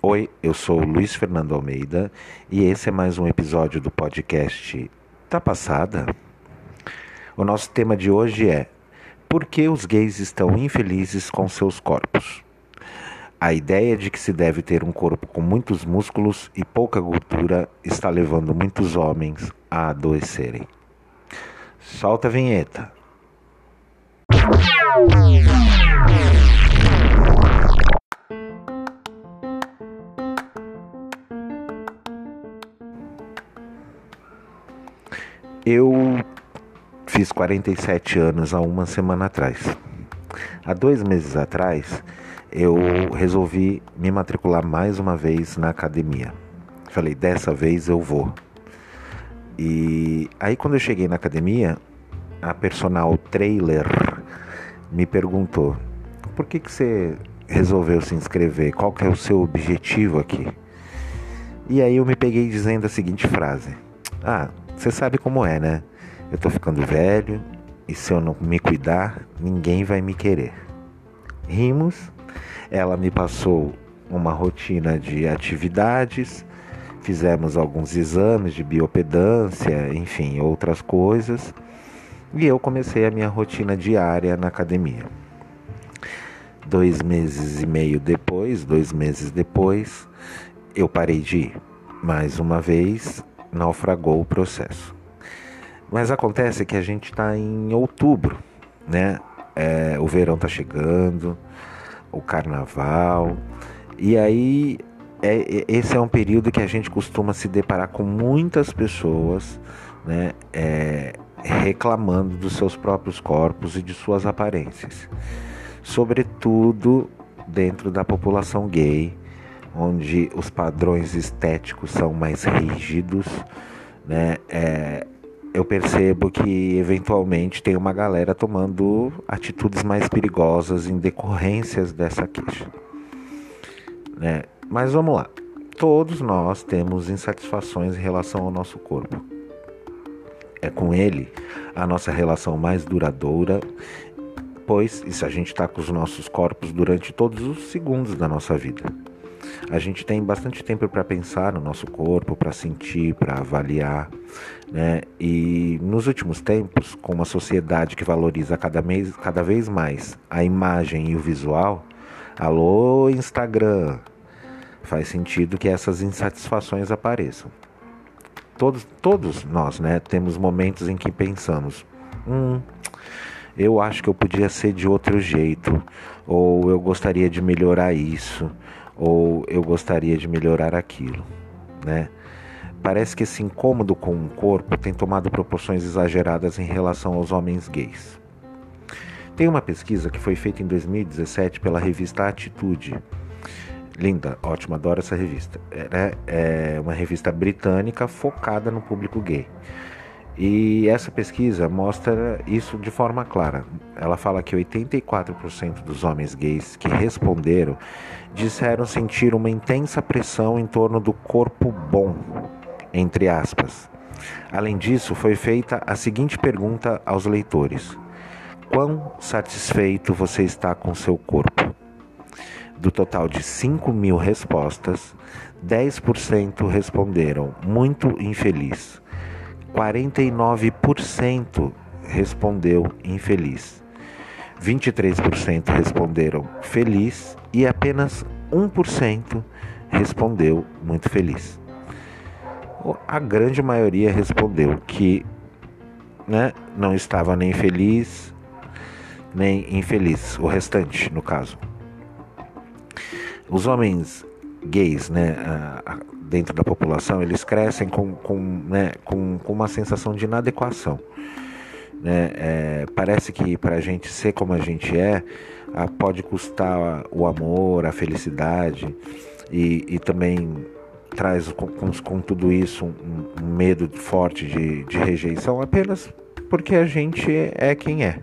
Oi, eu sou Luiz Fernando Almeida e esse é mais um episódio do podcast Tá Passada? O nosso tema de hoje é Por que os gays estão infelizes com seus corpos? A ideia de que se deve ter um corpo com muitos músculos e pouca gordura está levando muitos homens a adoecerem. Solta a vinheta. Eu fiz 47 anos há uma semana atrás. Há dois meses atrás, eu resolvi me matricular mais uma vez na academia. Falei, dessa vez eu vou. E aí, quando eu cheguei na academia, a personal trailer me perguntou: por que, que você resolveu se inscrever? Qual que é o seu objetivo aqui? E aí eu me peguei dizendo a seguinte frase: Ah, você sabe como é, né? Eu tô ficando velho e se eu não me cuidar, ninguém vai me querer. Rimos, ela me passou uma rotina de atividades, fizemos alguns exames de biopedância, enfim, outras coisas, e eu comecei a minha rotina diária na academia. Dois meses e meio depois, dois meses depois, eu parei de ir. Mais uma vez, naufragou o processo. Mas acontece que a gente está em outubro, né? É, o verão está chegando, o carnaval, e aí é, esse é um período que a gente costuma se deparar com muitas pessoas, né? É, reclamando dos seus próprios corpos e de suas aparências, sobretudo dentro da população gay onde os padrões estéticos são mais rígidos, né? É, eu percebo que eventualmente tem uma galera tomando atitudes mais perigosas em decorrências dessa queixa. Né? Mas vamos lá. Todos nós temos insatisfações em relação ao nosso corpo. É com ele a nossa relação mais duradoura, pois isso a gente está com os nossos corpos durante todos os segundos da nossa vida. A gente tem bastante tempo para pensar no nosso corpo, para sentir, para avaliar, né? E nos últimos tempos, com uma sociedade que valoriza cada, mês, cada vez mais a imagem e o visual, alô Instagram, faz sentido que essas insatisfações apareçam. Todos, todos nós, né, temos momentos em que pensamos, hum, eu acho que eu podia ser de outro jeito, ou eu gostaria de melhorar isso, ou eu gostaria de melhorar aquilo, né? Parece que esse incômodo com o corpo tem tomado proporções exageradas em relação aos homens gays. Tem uma pesquisa que foi feita em 2017 pela revista Atitude. Linda, ótima, adoro essa revista. É, é uma revista britânica focada no público gay. E essa pesquisa mostra isso de forma clara. Ela fala que 84% dos homens gays que responderam disseram sentir uma intensa pressão em torno do corpo bom, entre aspas. Além disso, foi feita a seguinte pergunta aos leitores: Quão satisfeito você está com seu corpo? Do total de 5 mil respostas, 10% responderam muito infeliz. 49% respondeu infeliz. 23% responderam feliz e apenas 1% respondeu muito feliz. A grande maioria respondeu que né, não estava nem feliz nem infeliz, o restante, no caso. Os homens gays, né, dentro da população, eles crescem com, com, né, com, com uma sensação de inadequação. Né? É, parece que para a gente ser como a gente é, pode custar o amor, a felicidade e, e também traz com, com, com tudo isso um, um, medo forte de, de rejeição apenas porque a gente é quem é,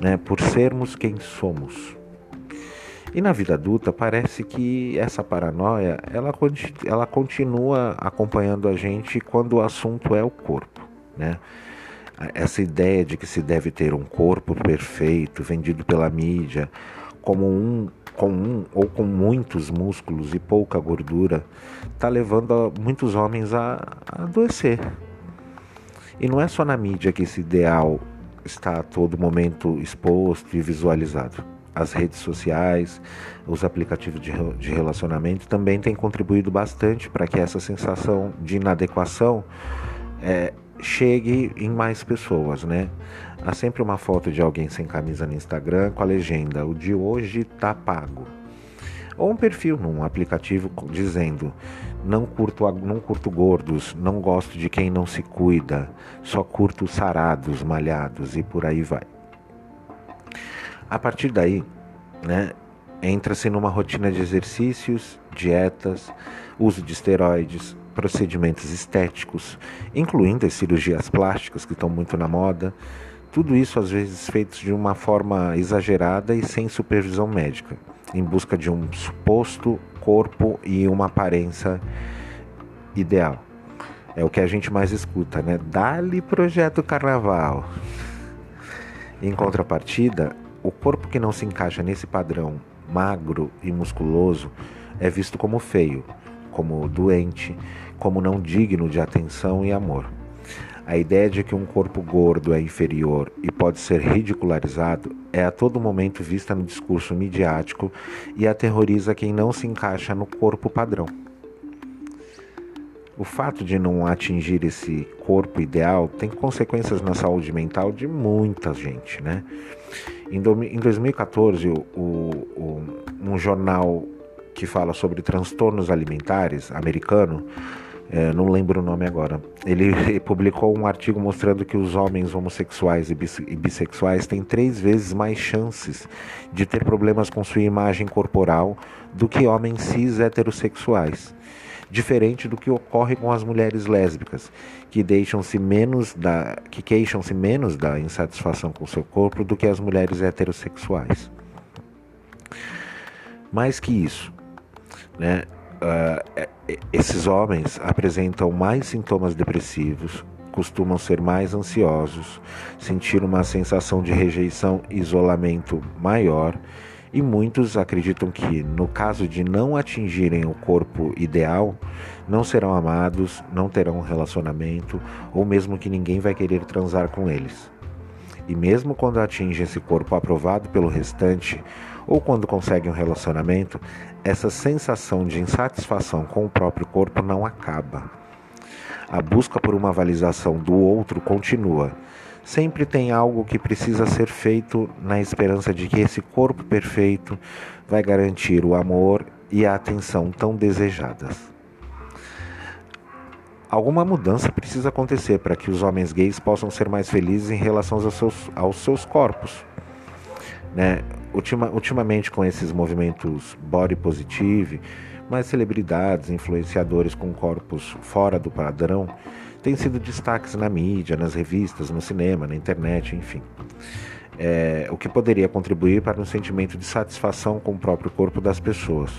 né? por sermos quem somos. E na vida adulta parece que essa paranoia ela, ela continua acompanhando a gente quando o assunto é o corpo, né? Essa ideia de que se deve ter um corpo perfeito vendido pela mídia como um com um ou com muitos músculos e pouca gordura está levando muitos homens a, a adoecer. E não é só na mídia que esse ideal está a todo momento exposto e visualizado. As redes sociais, os aplicativos de, relacionamento também têm contribuído bastante para que essa sensação de inadequação é, chegue em mais pessoas, né? Há sempre uma foto de alguém sem camisa no Instagram com a legenda: o de hoje tá pago. Ou um perfil num aplicativo dizendo: não curto, não curto gordos, não gosto de quem não se cuida, só curto sarados, malhados e por aí vai. A partir daí, né, entra-se numa rotina de exercícios, dietas, uso de esteroides, procedimentos estéticos, incluindo as cirurgias plásticas que estão muito na moda. Tudo isso às vezes feitos de uma forma exagerada e sem supervisão médica, em busca de um suposto corpo e uma aparência ideal. É o que a gente mais escuta, né? Dali projeto carnaval. Em contrapartida, o corpo que não se encaixa nesse padrão magro e musculoso é visto como feio, como doente, como não digno de atenção e amor. A ideia de que um corpo gordo é inferior e pode ser ridicularizado é a todo momento vista no discurso midiático e aterroriza quem não se encaixa no corpo padrão. O fato de não atingir esse corpo ideal tem consequências na saúde mental de muita gente, né? Em 2014, o, o, um jornal que fala sobre transtornos alimentares americano é, não lembro o nome agora. Ele publicou um artigo mostrando que os homens homossexuais e bissexuais têm três vezes mais chances de ter problemas com sua imagem corporal do que homens cis heterossexuais. Diferente do que ocorre com as mulheres lésbicas, que deixam-se menos da, que queixam-se menos da insatisfação com seu corpo do que as mulheres heterossexuais. Mais que isso, né? Uh, esses homens apresentam mais sintomas depressivos, costumam ser mais ansiosos, sentir uma sensação de rejeição e isolamento maior, e muitos acreditam que, no caso de não atingirem o corpo ideal, não serão amados, não terão um relacionamento ou mesmo que ninguém vai querer transar com eles. E mesmo quando atingem esse corpo aprovado pelo restante, ou quando conseguem um relacionamento, essa sensação de insatisfação com o próprio corpo não acaba. A busca por uma validação do outro continua. Sempre tem algo que precisa ser feito na esperança de que esse corpo perfeito vai garantir o amor e a atenção tão desejadas. Alguma mudança precisa acontecer para que os homens gays possam ser mais felizes em relação aos seus, aos seus corpos. Né? Ultima, ultimamente, com esses movimentos body positive, mais celebridades, influenciadores com corpos fora do padrão têm sido destaques na mídia, nas revistas, no cinema, na internet, enfim. É, o que poderia contribuir para um sentimento de satisfação com o próprio corpo das pessoas.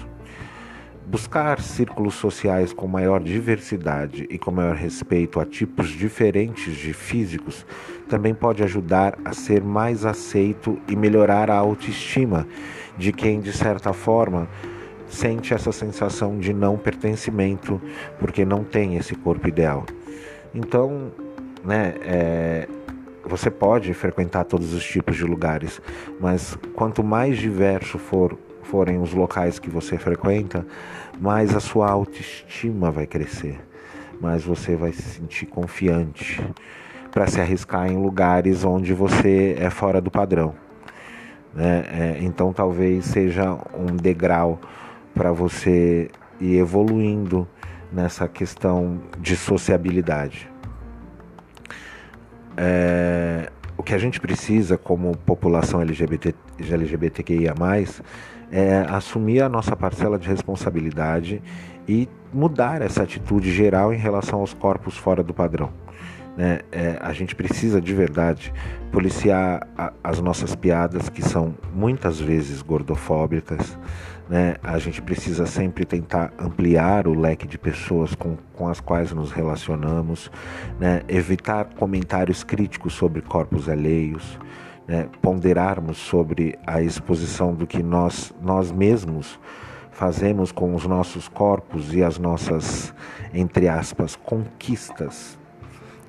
Buscar círculos sociais com maior diversidade e com maior respeito a tipos diferentes de físicos também pode ajudar a ser mais aceito e melhorar a autoestima de quem, de certa forma, sente essa sensação de não pertencimento porque não tem esse corpo ideal. Então, né, é, você pode frequentar todos os tipos de lugares, mas quanto mais diverso for forem os locais que você frequenta, mais a sua autoestima vai crescer, mais você vai se sentir confiante para se arriscar em lugares onde você é fora do padrão. Né? É, então talvez seja um degrau para você ir evoluindo nessa questão de sociabilidade. É, o que a gente precisa como população LGBT, LGBTQIA, é assumir a nossa parcela de responsabilidade e mudar essa atitude geral em relação aos corpos fora do padrão. Né? É, a gente precisa de verdade policiar a, as nossas piadas, que são muitas vezes gordofóbicas. Né? A gente precisa sempre tentar ampliar o leque de pessoas com, com as quais nos relacionamos, né? evitar comentários críticos sobre corpos alheios né, ponderarmos sobre a exposição do que nós, nós mesmos fazemos com os nossos corpos e as nossas, entre aspas, conquistas.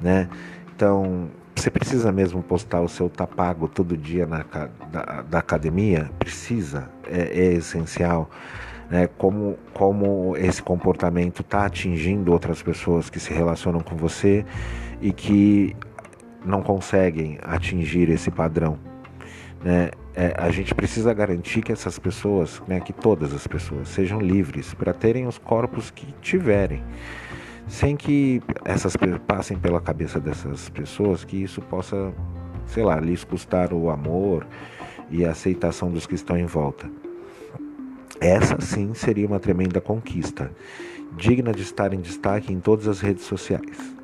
Né? Então, você precisa mesmo postar o seu tapago todo dia na, da, da academia? Precisa, é, é essencial. Né? Como, como esse comportamento está atingindo outras pessoas que se relacionam com você e que não conseguem atingir esse padrão. Né? É, a gente precisa garantir que essas pessoas, né, que todas as pessoas sejam livres para terem os corpos que tiverem, sem que essas passem pela cabeça dessas pessoas que isso possa, sei lá, lhes custar o amor e a aceitação dos que estão em volta. Essa sim seria uma tremenda conquista, digna de estar em destaque em todas as redes sociais.